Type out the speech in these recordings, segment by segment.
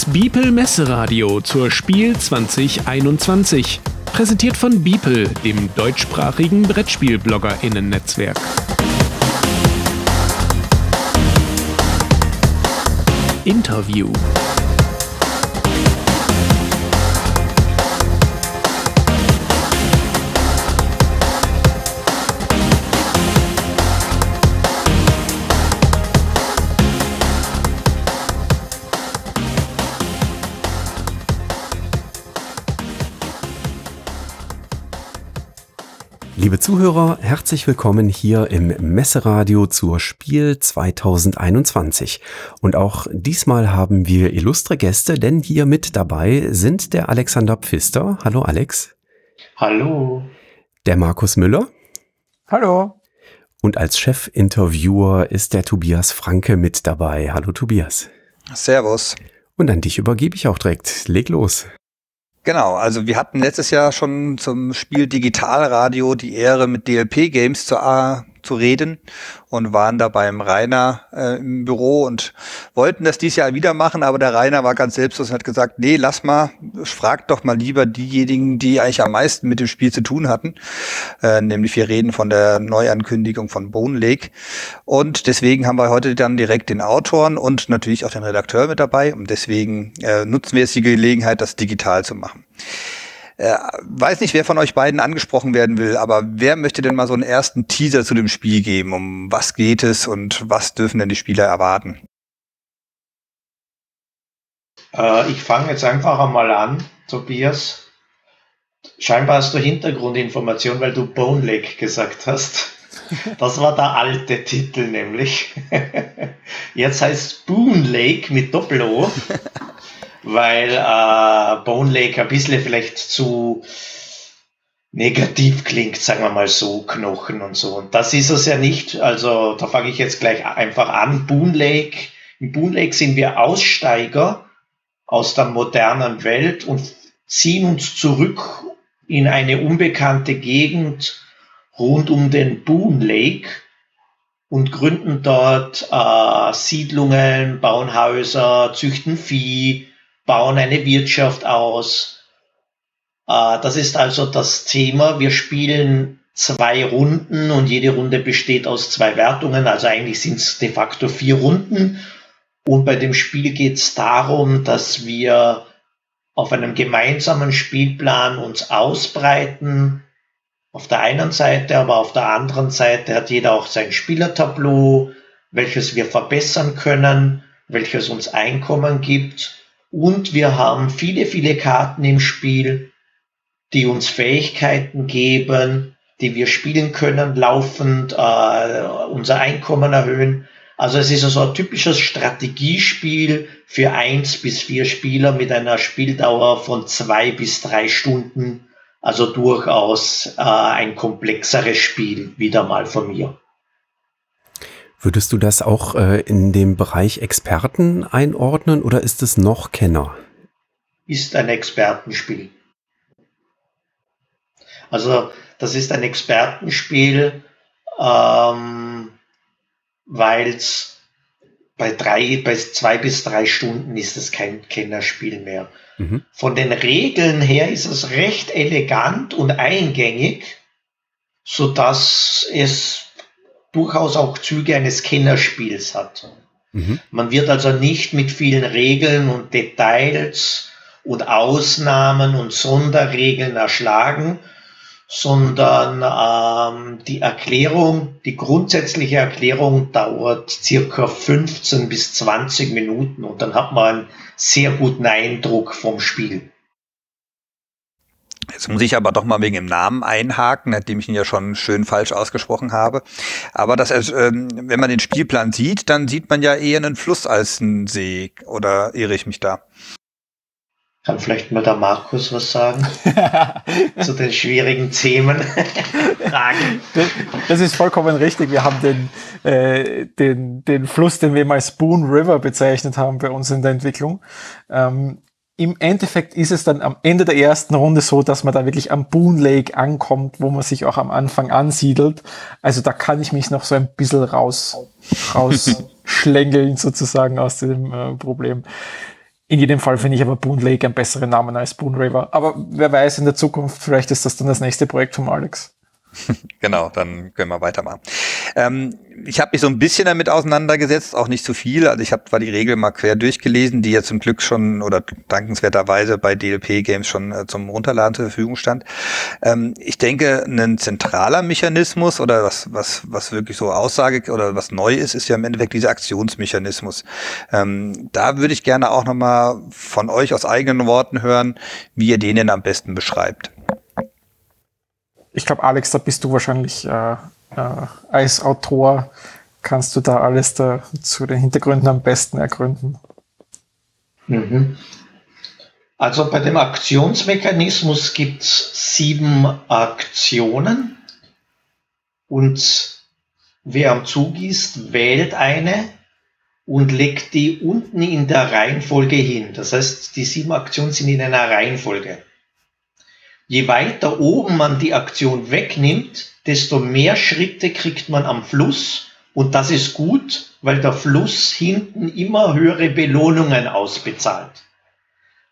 Das Biepel Messeradio zur Spiel 2021. Präsentiert von Biepel, dem deutschsprachigen Brettspiel-BloggerInnen-Netzwerk. Interview. Liebe Zuhörer, herzlich willkommen hier im Messeradio zur Spiel 2021. Und auch diesmal haben wir illustre Gäste, denn hier mit dabei sind der Alexander Pfister. Hallo Alex. Hallo. Der Markus Müller. Hallo. Und als Chefinterviewer ist der Tobias Franke mit dabei. Hallo Tobias. Servus. Und an dich übergebe ich auch direkt. Leg los. Genau, also wir hatten letztes Jahr schon zum Spiel Digitalradio die Ehre, mit DLP Games zu, äh, zu reden und waren da beim Rainer äh, im Büro und wollten das dieses Jahr wieder machen, aber der Rainer war ganz selbstlos und hat gesagt, nee, lass mal, frag doch mal lieber diejenigen, die eigentlich am meisten mit dem Spiel zu tun hatten. Äh, nämlich wir reden von der Neuankündigung von Bone Lake. Und deswegen haben wir heute dann direkt den Autoren und natürlich auch den Redakteur mit dabei. Und deswegen äh, nutzen wir jetzt die Gelegenheit, das digital zu machen. Äh, weiß nicht, wer von euch beiden angesprochen werden will, aber wer möchte denn mal so einen ersten Teaser zu dem Spiel geben? Um was geht es und was dürfen denn die Spieler erwarten? Äh, ich fange jetzt einfach einmal an, Tobias. Scheinbar hast du Hintergrundinformation, weil du Bone Lake gesagt hast. Das war der alte Titel nämlich. Jetzt heißt Boone Lake mit Doppel-O. Weil äh, Bone Lake ein bisschen vielleicht zu negativ klingt, sagen wir mal so, Knochen und so. Und das ist es ja nicht. Also da fange ich jetzt gleich einfach an. Boone Lake. In Boone Lake sind wir Aussteiger aus der modernen Welt und ziehen uns zurück in eine unbekannte Gegend rund um den Boone Lake und gründen dort äh, Siedlungen, bauen Häuser, züchten Vieh, bauen eine Wirtschaft aus. Äh, das ist also das Thema. Wir spielen zwei Runden und jede Runde besteht aus zwei Wertungen. Also eigentlich sind es de facto vier Runden. Und bei dem Spiel geht es darum, dass wir auf einem gemeinsamen Spielplan uns ausbreiten. Auf der einen Seite, aber auf der anderen Seite hat jeder auch sein Spielertableau, welches wir verbessern können, welches uns Einkommen gibt. Und wir haben viele, viele Karten im Spiel, die uns Fähigkeiten geben, die wir spielen können, laufend äh, unser Einkommen erhöhen. Also es ist also ein typisches Strategiespiel für eins bis vier Spieler mit einer Spieldauer von zwei bis drei Stunden. Also durchaus äh, ein komplexeres Spiel, wieder mal von mir. Würdest du das auch äh, in dem Bereich Experten einordnen oder ist es noch Kenner? Ist ein Expertenspiel. Also das ist ein Expertenspiel, ähm, weil es bei drei, bei zwei bis drei Stunden ist es kein Kennerspiel mehr. Mhm. Von den Regeln her ist es recht elegant und eingängig, so dass es durchaus auch Züge eines Kennerspiels hat. Mhm. Man wird also nicht mit vielen Regeln und Details und Ausnahmen und Sonderregeln erschlagen, sondern ähm, die Erklärung, die grundsätzliche Erklärung dauert circa 15 bis 20 Minuten und dann hat man einen sehr guten Eindruck vom Spiel. Jetzt muss ich aber doch mal wegen dem Namen einhaken, nachdem ich ihn ja schon schön falsch ausgesprochen habe. Aber das, äh, wenn man den Spielplan sieht, dann sieht man ja eher einen Fluss als einen See. Oder irre ich mich da? Kann vielleicht mal der Markus was sagen zu den schwierigen Themen? Fragen. Das ist vollkommen richtig. Wir haben den, äh, den, den Fluss, den wir mal Spoon River bezeichnet haben bei uns in der Entwicklung. Ähm, im Endeffekt ist es dann am Ende der ersten Runde so, dass man da wirklich am Boone Lake ankommt, wo man sich auch am Anfang ansiedelt. Also da kann ich mich noch so ein bisschen raus, rausschlängeln sozusagen aus dem äh, Problem. In jedem Fall finde ich aber Boon Lake einen besseren Namen als Boon River. Aber wer weiß, in der Zukunft, vielleicht ist das dann das nächste Projekt von Alex. genau, dann können wir weitermachen. Ähm, ich habe mich so ein bisschen damit auseinandergesetzt, auch nicht zu viel. Also ich habe zwar die Regel mal quer durchgelesen, die ja zum Glück schon oder dankenswerterweise bei DLP Games schon äh, zum Runterladen zur Verfügung stand. Ähm, ich denke, ein zentraler Mechanismus oder was, was, was wirklich so Aussage oder was neu ist, ist ja im Endeffekt dieser Aktionsmechanismus. Ähm, da würde ich gerne auch nochmal von euch aus eigenen Worten hören, wie ihr den denn am besten beschreibt ich glaube, Alex, da bist du wahrscheinlich äh, äh, als Autor, kannst du da alles da zu den Hintergründen am besten ergründen. Mhm. Also bei dem Aktionsmechanismus gibt es sieben Aktionen und wer am Zug ist, wählt eine und legt die unten in der Reihenfolge hin. Das heißt, die sieben Aktionen sind in einer Reihenfolge. Je weiter oben man die Aktion wegnimmt, desto mehr Schritte kriegt man am Fluss. Und das ist gut, weil der Fluss hinten immer höhere Belohnungen ausbezahlt.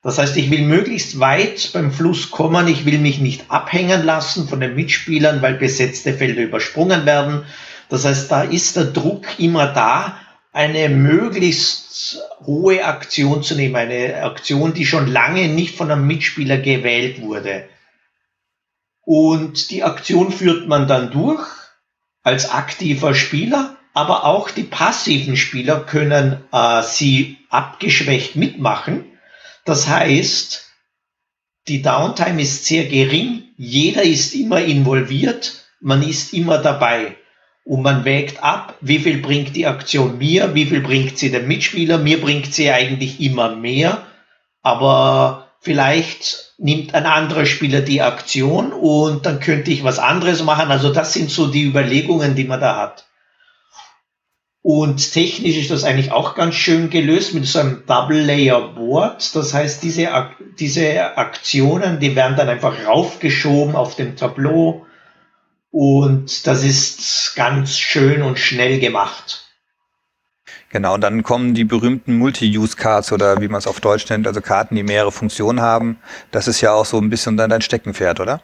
Das heißt, ich will möglichst weit beim Fluss kommen. Ich will mich nicht abhängen lassen von den Mitspielern, weil besetzte Felder übersprungen werden. Das heißt, da ist der Druck immer da, eine möglichst hohe Aktion zu nehmen. Eine Aktion, die schon lange nicht von einem Mitspieler gewählt wurde. Und die Aktion führt man dann durch als aktiver Spieler, aber auch die passiven Spieler können äh, sie abgeschwächt mitmachen. Das heißt, die Downtime ist sehr gering, jeder ist immer involviert, man ist immer dabei. Und man wägt ab, wie viel bringt die Aktion mir, wie viel bringt sie dem Mitspieler. Mir bringt sie eigentlich immer mehr, aber vielleicht nimmt ein anderer Spieler die Aktion und dann könnte ich was anderes machen. Also das sind so die Überlegungen, die man da hat. Und technisch ist das eigentlich auch ganz schön gelöst mit so einem Double Layer Board. Das heißt, diese, diese Aktionen, die werden dann einfach raufgeschoben auf dem Tableau. Und das ist ganz schön und schnell gemacht. Genau, und dann kommen die berühmten Multi-Use-Cards oder wie man es auf Deutsch nennt, also Karten, die mehrere Funktionen haben. Das ist ja auch so ein bisschen dann dein Steckenpferd, oder?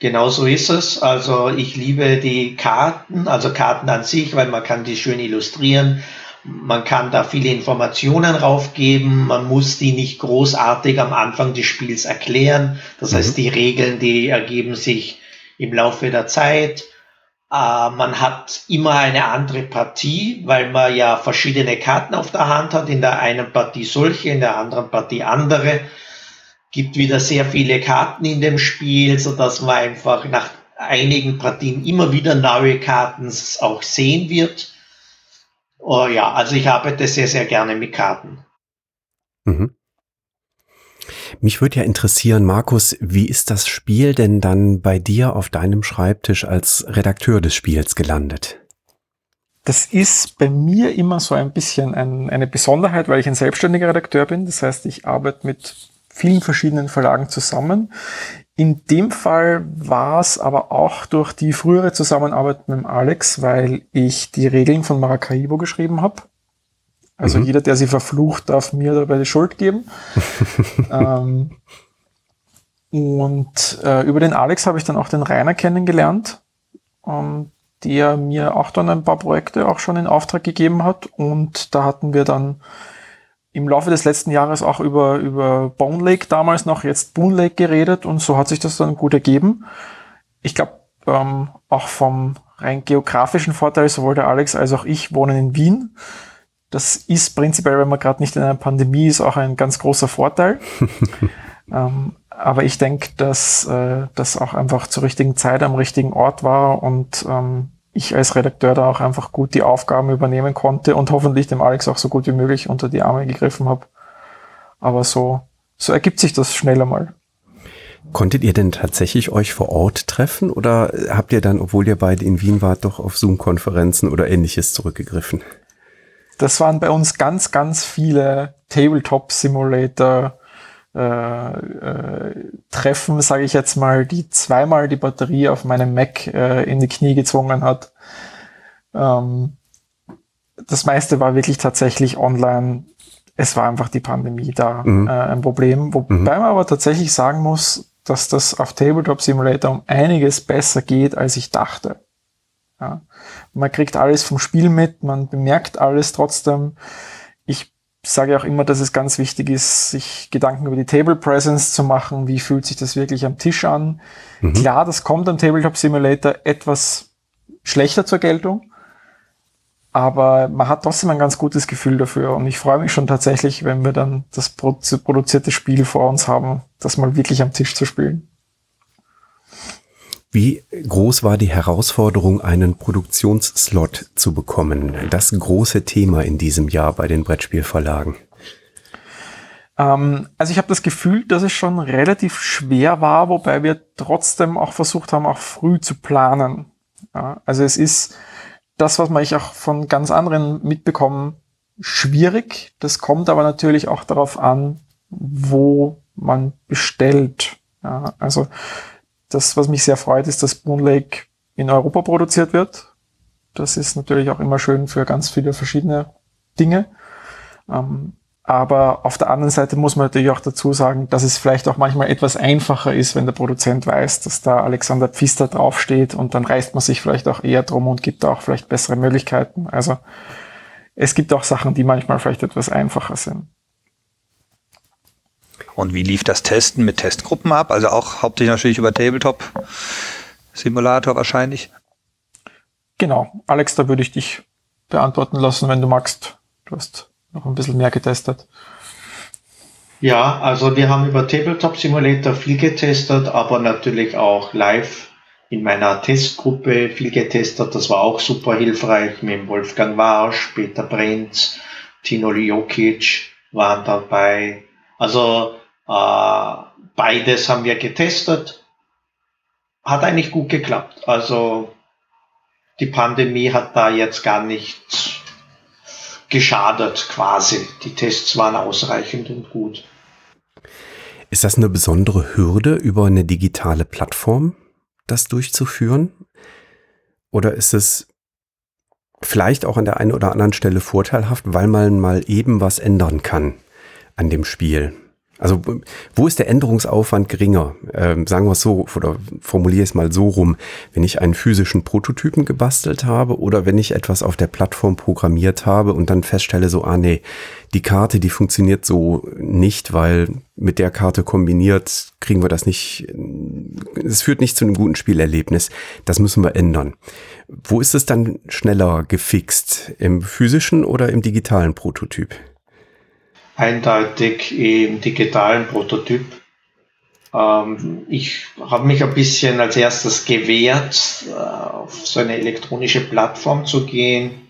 Genau so ist es. Also ich liebe die Karten, also Karten an sich, weil man kann die schön illustrieren. Man kann da viele Informationen raufgeben. Man muss die nicht großartig am Anfang des Spiels erklären. Das mhm. heißt, die Regeln, die ergeben sich im Laufe der Zeit. Äh, man hat immer eine andere Partie, weil man ja verschiedene Karten auf der Hand hat. In der einen Partie solche, in der anderen Partie andere. Gibt wieder sehr viele Karten in dem Spiel, so dass man einfach nach einigen Partien immer wieder neue Karten auch sehen wird. Oh ja, also ich arbeite sehr, sehr gerne mit Karten. Mhm. Mich würde ja interessieren, Markus, wie ist das Spiel denn dann bei dir auf deinem Schreibtisch als Redakteur des Spiels gelandet? Das ist bei mir immer so ein bisschen ein, eine Besonderheit, weil ich ein selbstständiger Redakteur bin. Das heißt, ich arbeite mit vielen verschiedenen Verlagen zusammen. In dem Fall war es aber auch durch die frühere Zusammenarbeit mit dem Alex, weil ich die Regeln von Maracaibo geschrieben habe. Also mhm. jeder, der sie verflucht, darf mir dabei die Schuld geben. ähm, und äh, über den Alex habe ich dann auch den Rainer kennengelernt, ähm, der mir auch dann ein paar Projekte auch schon in Auftrag gegeben hat. Und da hatten wir dann im Laufe des letzten Jahres auch über, über Bone Lake damals noch, jetzt Boon Lake geredet und so hat sich das dann gut ergeben. Ich glaube, ähm, auch vom rein geografischen Vorteil, sowohl der Alex als auch ich wohnen in Wien. Das ist prinzipiell, wenn man gerade nicht in einer Pandemie ist, auch ein ganz großer Vorteil. ähm, aber ich denke, dass äh, das auch einfach zur richtigen Zeit am richtigen Ort war und ähm, ich als Redakteur da auch einfach gut die Aufgaben übernehmen konnte und hoffentlich dem Alex auch so gut wie möglich unter die Arme gegriffen habe. Aber so, so ergibt sich das schneller mal. Konntet ihr denn tatsächlich euch vor Ort treffen oder habt ihr dann, obwohl ihr beide in Wien wart, doch auf Zoom-Konferenzen oder ähnliches zurückgegriffen? Das waren bei uns ganz, ganz viele Tabletop Simulator äh, äh, Treffen, sage ich jetzt mal, die zweimal die Batterie auf meinem Mac äh, in die Knie gezwungen hat. Ähm, das meiste war wirklich tatsächlich online. es war einfach die Pandemie da mhm. äh, ein Problem. Wobei mhm. man aber tatsächlich sagen muss, dass das auf Tabletop Simulator um einiges besser geht, als ich dachte. Ja. Man kriegt alles vom Spiel mit, man bemerkt alles trotzdem. Ich sage auch immer, dass es ganz wichtig ist, sich Gedanken über die Table Presence zu machen. Wie fühlt sich das wirklich am Tisch an? Mhm. Klar, das kommt am Tabletop Simulator etwas schlechter zur Geltung. Aber man hat trotzdem ein ganz gutes Gefühl dafür. Und ich freue mich schon tatsächlich, wenn wir dann das produzierte Spiel vor uns haben, das mal wirklich am Tisch zu spielen. Wie groß war die Herausforderung, einen Produktionsslot zu bekommen? Das große Thema in diesem Jahr bei den Brettspielverlagen. Ähm, also ich habe das Gefühl, dass es schon relativ schwer war, wobei wir trotzdem auch versucht haben, auch früh zu planen. Ja, also es ist das, was man ich auch von ganz anderen mitbekommen, schwierig. Das kommt aber natürlich auch darauf an, wo man bestellt. Ja, also das, was mich sehr freut, ist, dass Boon Lake in Europa produziert wird. Das ist natürlich auch immer schön für ganz viele verschiedene Dinge. Ähm, aber auf der anderen Seite muss man natürlich auch dazu sagen, dass es vielleicht auch manchmal etwas einfacher ist, wenn der Produzent weiß, dass da Alexander Pfister draufsteht und dann reißt man sich vielleicht auch eher drum und gibt da auch vielleicht bessere Möglichkeiten. Also es gibt auch Sachen, die manchmal vielleicht etwas einfacher sind. Und wie lief das Testen mit Testgruppen ab? Also auch hauptsächlich natürlich über Tabletop Simulator wahrscheinlich. Genau. Alex, da würde ich dich beantworten lassen, wenn du magst. Du hast noch ein bisschen mehr getestet? Ja, also wir haben über Tabletop Simulator viel getestet, aber natürlich auch live in meiner Testgruppe viel getestet. Das war auch super hilfreich mit Wolfgang Warsch, Peter Brenz, Tino Jokic waren dabei. Also beides haben wir getestet. Hat eigentlich gut geklappt. Also die Pandemie hat da jetzt gar nichts geschadet quasi. Die Tests waren ausreichend und gut. Ist das eine besondere Hürde, über eine digitale Plattform das durchzuführen? Oder ist es vielleicht auch an der einen oder anderen Stelle vorteilhaft, weil man mal eben was ändern kann an dem Spiel? Also wo ist der Änderungsaufwand geringer? Ähm, sagen wir es so oder formuliere es mal so rum, wenn ich einen physischen Prototypen gebastelt habe oder wenn ich etwas auf der Plattform programmiert habe und dann feststelle so, ah nee, die Karte, die funktioniert so nicht, weil mit der Karte kombiniert kriegen wir das nicht, es führt nicht zu einem guten Spielerlebnis. Das müssen wir ändern. Wo ist es dann schneller gefixt? Im physischen oder im digitalen Prototyp? Eindeutig im digitalen Prototyp. Ähm, ich habe mich ein bisschen als erstes gewehrt, äh, auf so eine elektronische Plattform zu gehen,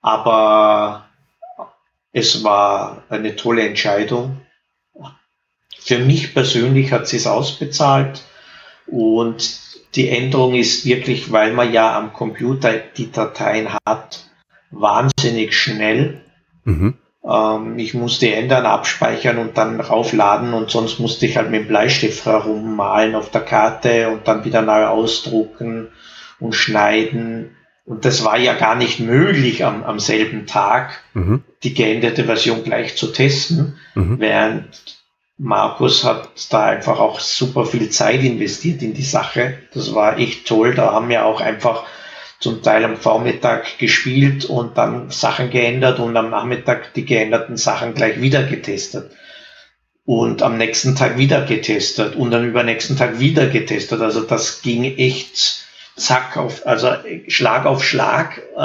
aber es war eine tolle Entscheidung. Für mich persönlich hat sie es ausbezahlt und die Änderung ist wirklich, weil man ja am Computer die Dateien hat, wahnsinnig schnell. Mhm. Ähm, ich musste ändern, abspeichern und dann raufladen und sonst musste ich halt mit dem Bleistift herummalen auf der Karte und dann wieder neu ausdrucken und schneiden. Und das war ja gar nicht möglich am, am selben Tag, mhm. die geänderte Version gleich zu testen, mhm. während Markus hat da einfach auch super viel Zeit investiert in die Sache. Das war echt toll. Da haben wir auch einfach zum Teil am Vormittag gespielt und dann Sachen geändert und am Nachmittag die geänderten Sachen gleich wieder getestet. Und am nächsten Tag wieder getestet und dann übernächsten Tag wieder getestet. Also das ging echt zack auf, also Schlag auf Schlag, äh,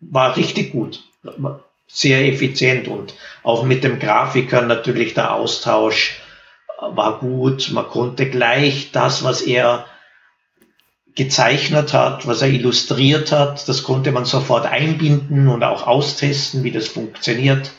war richtig gut. Sehr effizient und auch mit dem Grafiker natürlich der Austausch war gut. Man konnte gleich das, was er gezeichnet hat, was er illustriert hat. Das konnte man sofort einbinden und auch austesten, wie das funktioniert.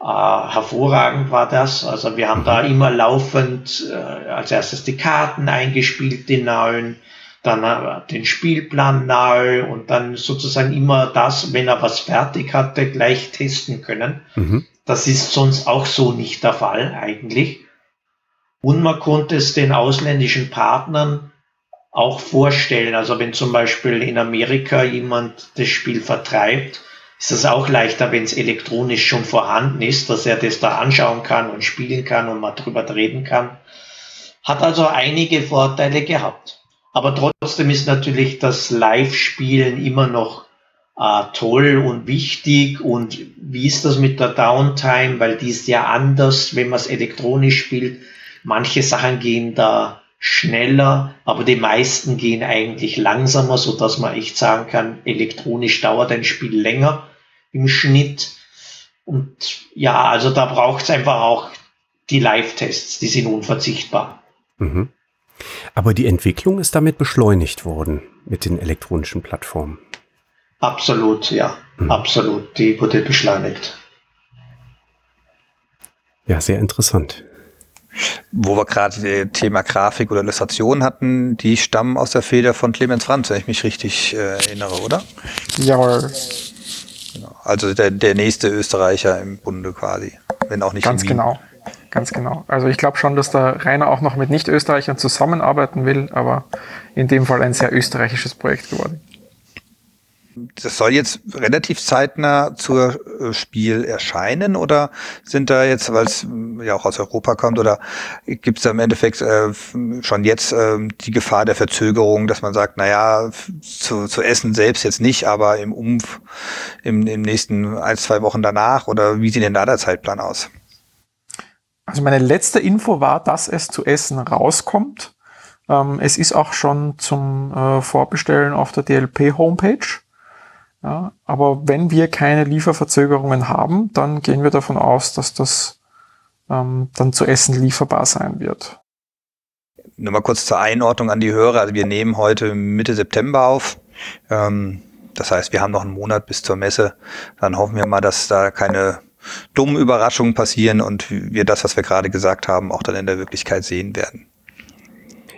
Äh, hervorragend war das. Also wir haben da immer laufend äh, als erstes die Karten eingespielt, die neuen, dann äh, den Spielplan neu und dann sozusagen immer das, wenn er was fertig hatte, gleich testen können. Mhm. Das ist sonst auch so nicht der Fall eigentlich. Und man konnte es den ausländischen Partnern auch vorstellen. Also wenn zum Beispiel in Amerika jemand das Spiel vertreibt, ist es auch leichter, wenn es elektronisch schon vorhanden ist, dass er das da anschauen kann und spielen kann und mal drüber reden kann. Hat also einige Vorteile gehabt. Aber trotzdem ist natürlich das Live-Spielen immer noch äh, toll und wichtig. Und wie ist das mit der Downtime? Weil die ist ja anders, wenn man es elektronisch spielt. Manche Sachen gehen da schneller, aber die meisten gehen eigentlich langsamer, so dass man echt sagen kann, elektronisch dauert ein Spiel länger im Schnitt. Und ja, also da braucht es einfach auch die Live-Tests, die sind unverzichtbar. Mhm. Aber die Entwicklung ist damit beschleunigt worden mit den elektronischen Plattformen. Absolut, ja, mhm. absolut. Die wurde beschleunigt. Ja, sehr interessant. Wo wir gerade Thema Grafik oder Illustration hatten, die stammen aus der Feder von Clemens Franz, wenn ich mich richtig äh, erinnere, oder? Jawohl. Genau. Also der, der nächste Österreicher im Bunde quasi, wenn auch nicht Ganz genau. Ganz genau. Also ich glaube schon, dass der Rainer auch noch mit Nicht-Österreichern zusammenarbeiten will, aber in dem Fall ein sehr österreichisches Projekt geworden. Das soll jetzt relativ zeitnah zur äh, Spiel erscheinen oder sind da jetzt, weil es äh, ja auch aus Europa kommt, oder gibt es da im Endeffekt äh, schon jetzt äh, die Gefahr der Verzögerung, dass man sagt, naja, zu, zu essen selbst jetzt nicht, aber im Umf im, im nächsten ein, zwei Wochen danach oder wie sieht denn da der Zeitplan aus? Also meine letzte Info war, dass es zu Essen rauskommt. Ähm, es ist auch schon zum äh, Vorbestellen auf der DLP-Homepage. Ja, aber wenn wir keine Lieferverzögerungen haben, dann gehen wir davon aus, dass das ähm, dann zu Essen lieferbar sein wird. Nur mal kurz zur Einordnung an die Hörer. Also wir nehmen heute Mitte September auf. Ähm, das heißt, wir haben noch einen Monat bis zur Messe. Dann hoffen wir mal, dass da keine dummen Überraschungen passieren und wir das, was wir gerade gesagt haben, auch dann in der Wirklichkeit sehen werden.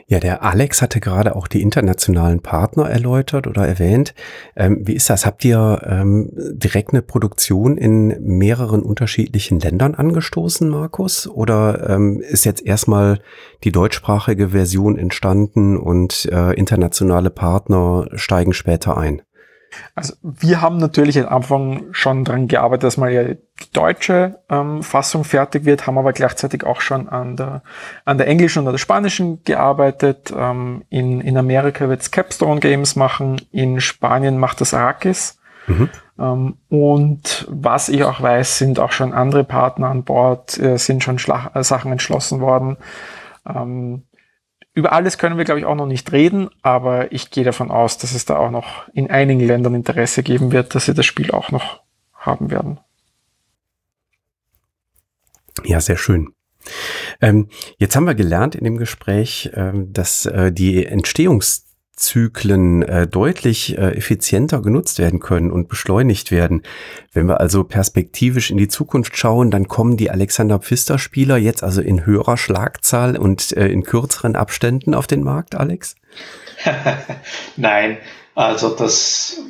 Ja, der Alex hatte gerade auch die internationalen Partner erläutert oder erwähnt. Ähm, wie ist das? Habt ihr ähm, direkt eine Produktion in mehreren unterschiedlichen Ländern angestoßen, Markus? Oder ähm, ist jetzt erstmal die deutschsprachige Version entstanden und äh, internationale Partner steigen später ein? Also wir haben natürlich am Anfang schon dran gearbeitet, dass die deutsche ähm, Fassung fertig wird, haben aber gleichzeitig auch schon an der, an der englischen oder der spanischen gearbeitet. Ähm, in, in Amerika wird's Capstone Games machen, in Spanien macht das Arrakis. Mhm. Ähm, und was ich auch weiß, sind auch schon andere Partner an Bord, äh, sind schon Schla äh, Sachen entschlossen worden. Ähm, über alles können wir, glaube ich, auch noch nicht reden, aber ich gehe davon aus, dass es da auch noch in einigen Ländern Interesse geben wird, dass sie das Spiel auch noch haben werden. Ja, sehr schön. Ähm, jetzt haben wir gelernt in dem Gespräch, ähm, dass äh, die Entstehungs Zyklen äh, deutlich äh, effizienter genutzt werden können und beschleunigt werden. Wenn wir also perspektivisch in die Zukunft schauen, dann kommen die Alexander Pfister Spieler jetzt also in höherer Schlagzahl und äh, in kürzeren Abständen auf den Markt, Alex? Nein, also das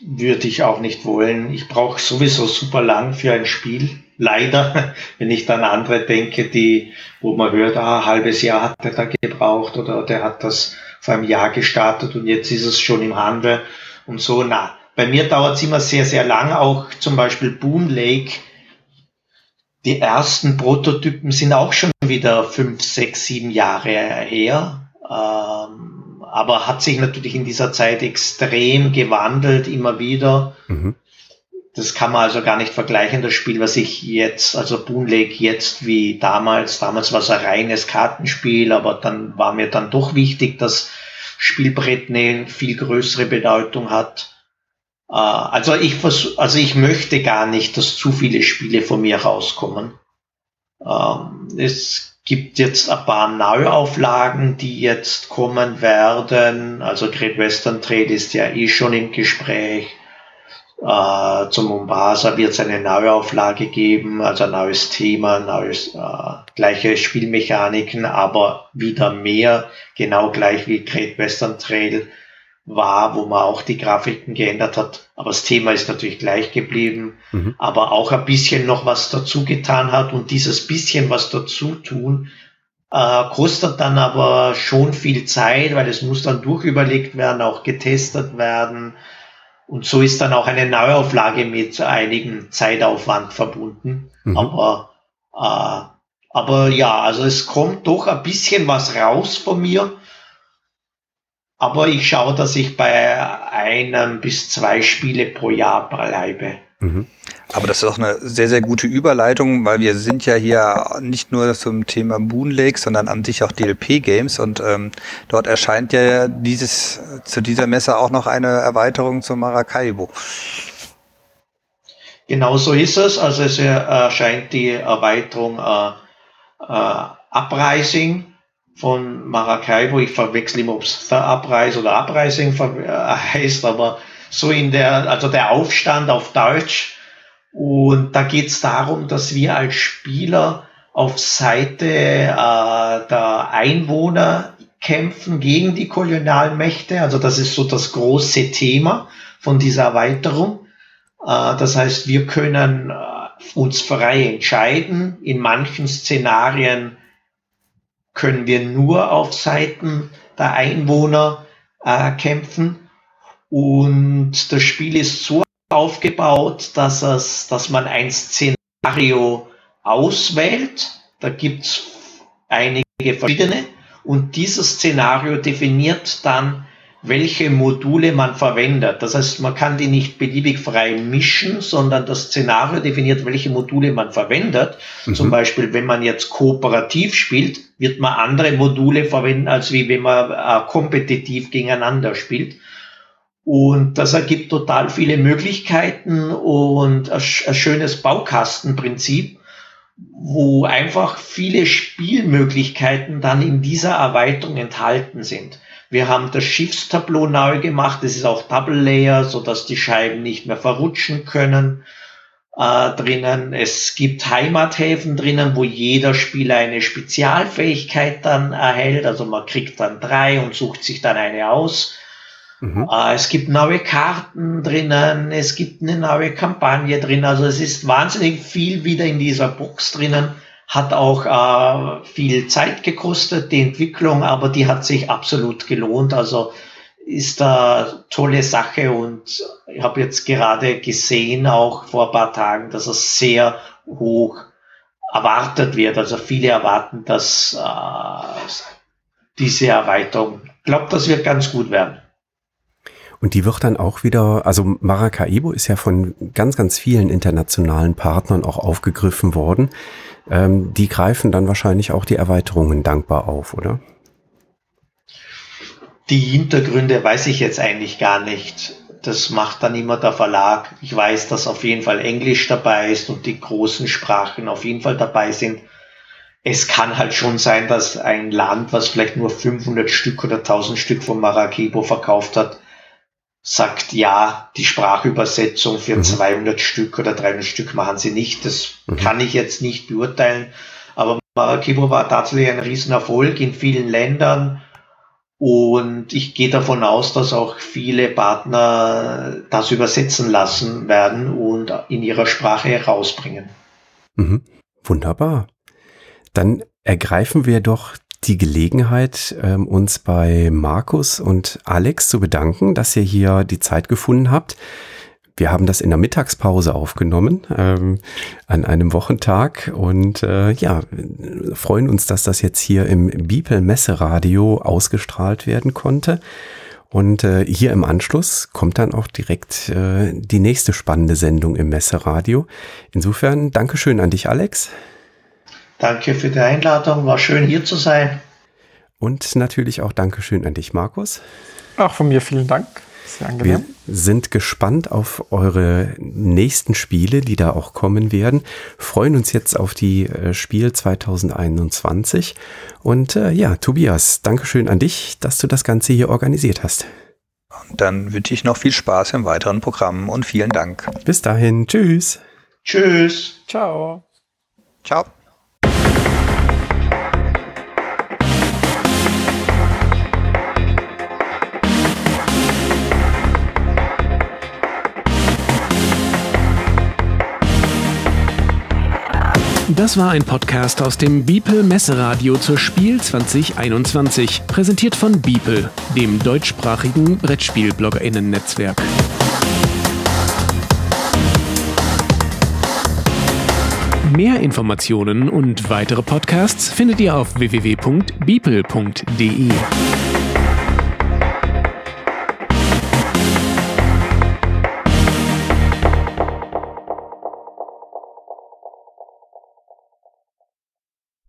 würde ich auch nicht wollen. Ich brauche sowieso super lang für ein Spiel. Leider, wenn ich dann andere denke, die, wo man hört, ah, ein halbes Jahr hat er da gebraucht oder der hat das vor einem Jahr gestartet und jetzt ist es schon im Handel und so. Na, bei mir dauert es immer sehr, sehr lang. Auch zum Beispiel Boon Lake. Die ersten Prototypen sind auch schon wieder fünf, sechs, sieben Jahre her. Ähm, aber hat sich natürlich in dieser Zeit extrem gewandelt, immer wieder. Mhm. Das kann man also gar nicht vergleichen, das Spiel, was ich jetzt, also Boon Lake jetzt wie damals. Damals war es ein reines Kartenspiel, aber dann war mir dann doch wichtig, dass Spielbrett eine viel größere Bedeutung hat. Äh, also ich versuch, also ich möchte gar nicht, dass zu viele Spiele von mir rauskommen. Ähm, es gibt jetzt ein paar Neuauflagen, die jetzt kommen werden. Also Great Western Trade ist ja eh schon im Gespräch. Äh, zum Mombasa wird es eine Neuauflage geben, also ein neues Thema, neues, äh, gleiche Spielmechaniken, aber wieder mehr, genau gleich wie Great Western Trail war, wo man auch die Grafiken geändert hat. Aber das Thema ist natürlich gleich geblieben, mhm. aber auch ein bisschen noch was dazu getan hat und dieses bisschen was dazu tun, äh, kostet dann aber schon viel Zeit, weil es muss dann durchüberlegt werden, auch getestet werden Und so ist dann auch eine Neuauflage mit einigem Zeitaufwand verbunden. Mhm. Aber, äh, aber ja, also es kommt doch ein bisschen was raus von mir. Aber ich schaue, dass ich bei einem bis zwei Spiele pro Jahr bleibe. Mhm. Aber das ist auch eine sehr, sehr gute Überleitung, weil wir sind ja hier nicht nur zum Thema Boon Lake, sondern an sich auch DLP-Games und ähm, dort erscheint ja dieses zu dieser Messe auch noch eine Erweiterung zum Maracaibo. Genau so ist es. Also es erscheint die Erweiterung äh, äh, Uprising von Maracaibo. Ich verwechsel immer, ob es The Uprise oder Uprising äh, heißt, aber so in der, also der Aufstand auf Deutsch. Und da geht es darum, dass wir als Spieler auf Seite äh, der Einwohner kämpfen gegen die Kolonialmächte. Also das ist so das große Thema von dieser Erweiterung. Äh, das heißt, wir können äh, uns frei entscheiden. In manchen Szenarien können wir nur auf Seiten der Einwohner äh, kämpfen. Und das Spiel ist so aufgebaut, dass, es, dass man ein Szenario auswählt. Da gibt es einige verschiedene. Und dieses Szenario definiert dann, welche Module man verwendet. Das heißt, man kann die nicht beliebig frei mischen, sondern das Szenario definiert, welche Module man verwendet. Mhm. Zum Beispiel, wenn man jetzt kooperativ spielt, wird man andere Module verwenden, als wie wenn man äh, kompetitiv gegeneinander spielt. Und das ergibt total viele Möglichkeiten und ein, schönes Baukastenprinzip, wo einfach viele Spielmöglichkeiten dann in dieser Erweiterung enthalten sind. Wir haben das Schiffstableau neu gemacht. Es ist auch Double Layer, so dass die Scheiben nicht mehr verrutschen können äh, drinnen. Es gibt Heimathäfen drinnen, wo jeder Spieler eine Spezialfähigkeit dann erhält. Also man kriegt dann drei und sucht sich dann eine aus. Mhm. Äh, es gibt neue Karten drinnen, es gibt eine neue Kampagne drin, also es ist wahnsinnig viel wieder in dieser Box drinnen, hat auch äh, viel Zeit gekostet, die Entwicklung, aber die hat sich absolut gelohnt, also ist da tolle Sache und ich habe jetzt gerade gesehen, auch vor ein paar Tagen, dass es sehr hoch erwartet wird, also viele erwarten, dass äh, diese Erweiterung, ich glaube, das wird ganz gut werden. Und die wird dann auch wieder, also Maracaibo ist ja von ganz, ganz vielen internationalen Partnern auch aufgegriffen worden. Ähm, die greifen dann wahrscheinlich auch die Erweiterungen dankbar auf, oder? Die Hintergründe weiß ich jetzt eigentlich gar nicht. Das macht dann immer der Verlag. Ich weiß, dass auf jeden Fall Englisch dabei ist und die großen Sprachen auf jeden Fall dabei sind. Es kann halt schon sein, dass ein Land, was vielleicht nur 500 Stück oder 1000 Stück von Maracaibo verkauft hat, sagt, ja, die Sprachübersetzung für mhm. 200 Stück oder 300 Stück machen sie nicht. Das mhm. kann ich jetzt nicht beurteilen. Aber Maracaibo war tatsächlich ein Riesenerfolg in vielen Ländern. Und ich gehe davon aus, dass auch viele Partner das übersetzen lassen werden und in ihrer Sprache herausbringen. Mhm. Wunderbar. Dann ergreifen wir doch die Gelegenheit, ähm, uns bei Markus und Alex zu bedanken, dass ihr hier die Zeit gefunden habt. Wir haben das in der Mittagspause aufgenommen, ähm, an einem Wochentag und äh, ja, freuen uns, dass das jetzt hier im Bipel Messeradio ausgestrahlt werden konnte. Und äh, hier im Anschluss kommt dann auch direkt äh, die nächste spannende Sendung im Messeradio. Insofern Dankeschön an dich, Alex. Danke für die Einladung, war schön hier zu sein. Und natürlich auch Dankeschön an dich, Markus. Auch von mir vielen Dank. Sehr angenehm. Wir sind gespannt auf eure nächsten Spiele, die da auch kommen werden. Freuen uns jetzt auf die äh, Spiel 2021. Und äh, ja, Tobias, Dankeschön an dich, dass du das Ganze hier organisiert hast. Und dann wünsche ich noch viel Spaß im weiteren Programm und vielen Dank. Bis dahin. Tschüss. Tschüss. Ciao. Ciao. Das war ein Podcast aus dem Beeple Messeradio zur Spiel 2021, präsentiert von Beeple, dem deutschsprachigen Brettspiel-BloggerInnen-Netzwerk. Mehr Informationen und weitere Podcasts findet ihr auf www.beeple.de.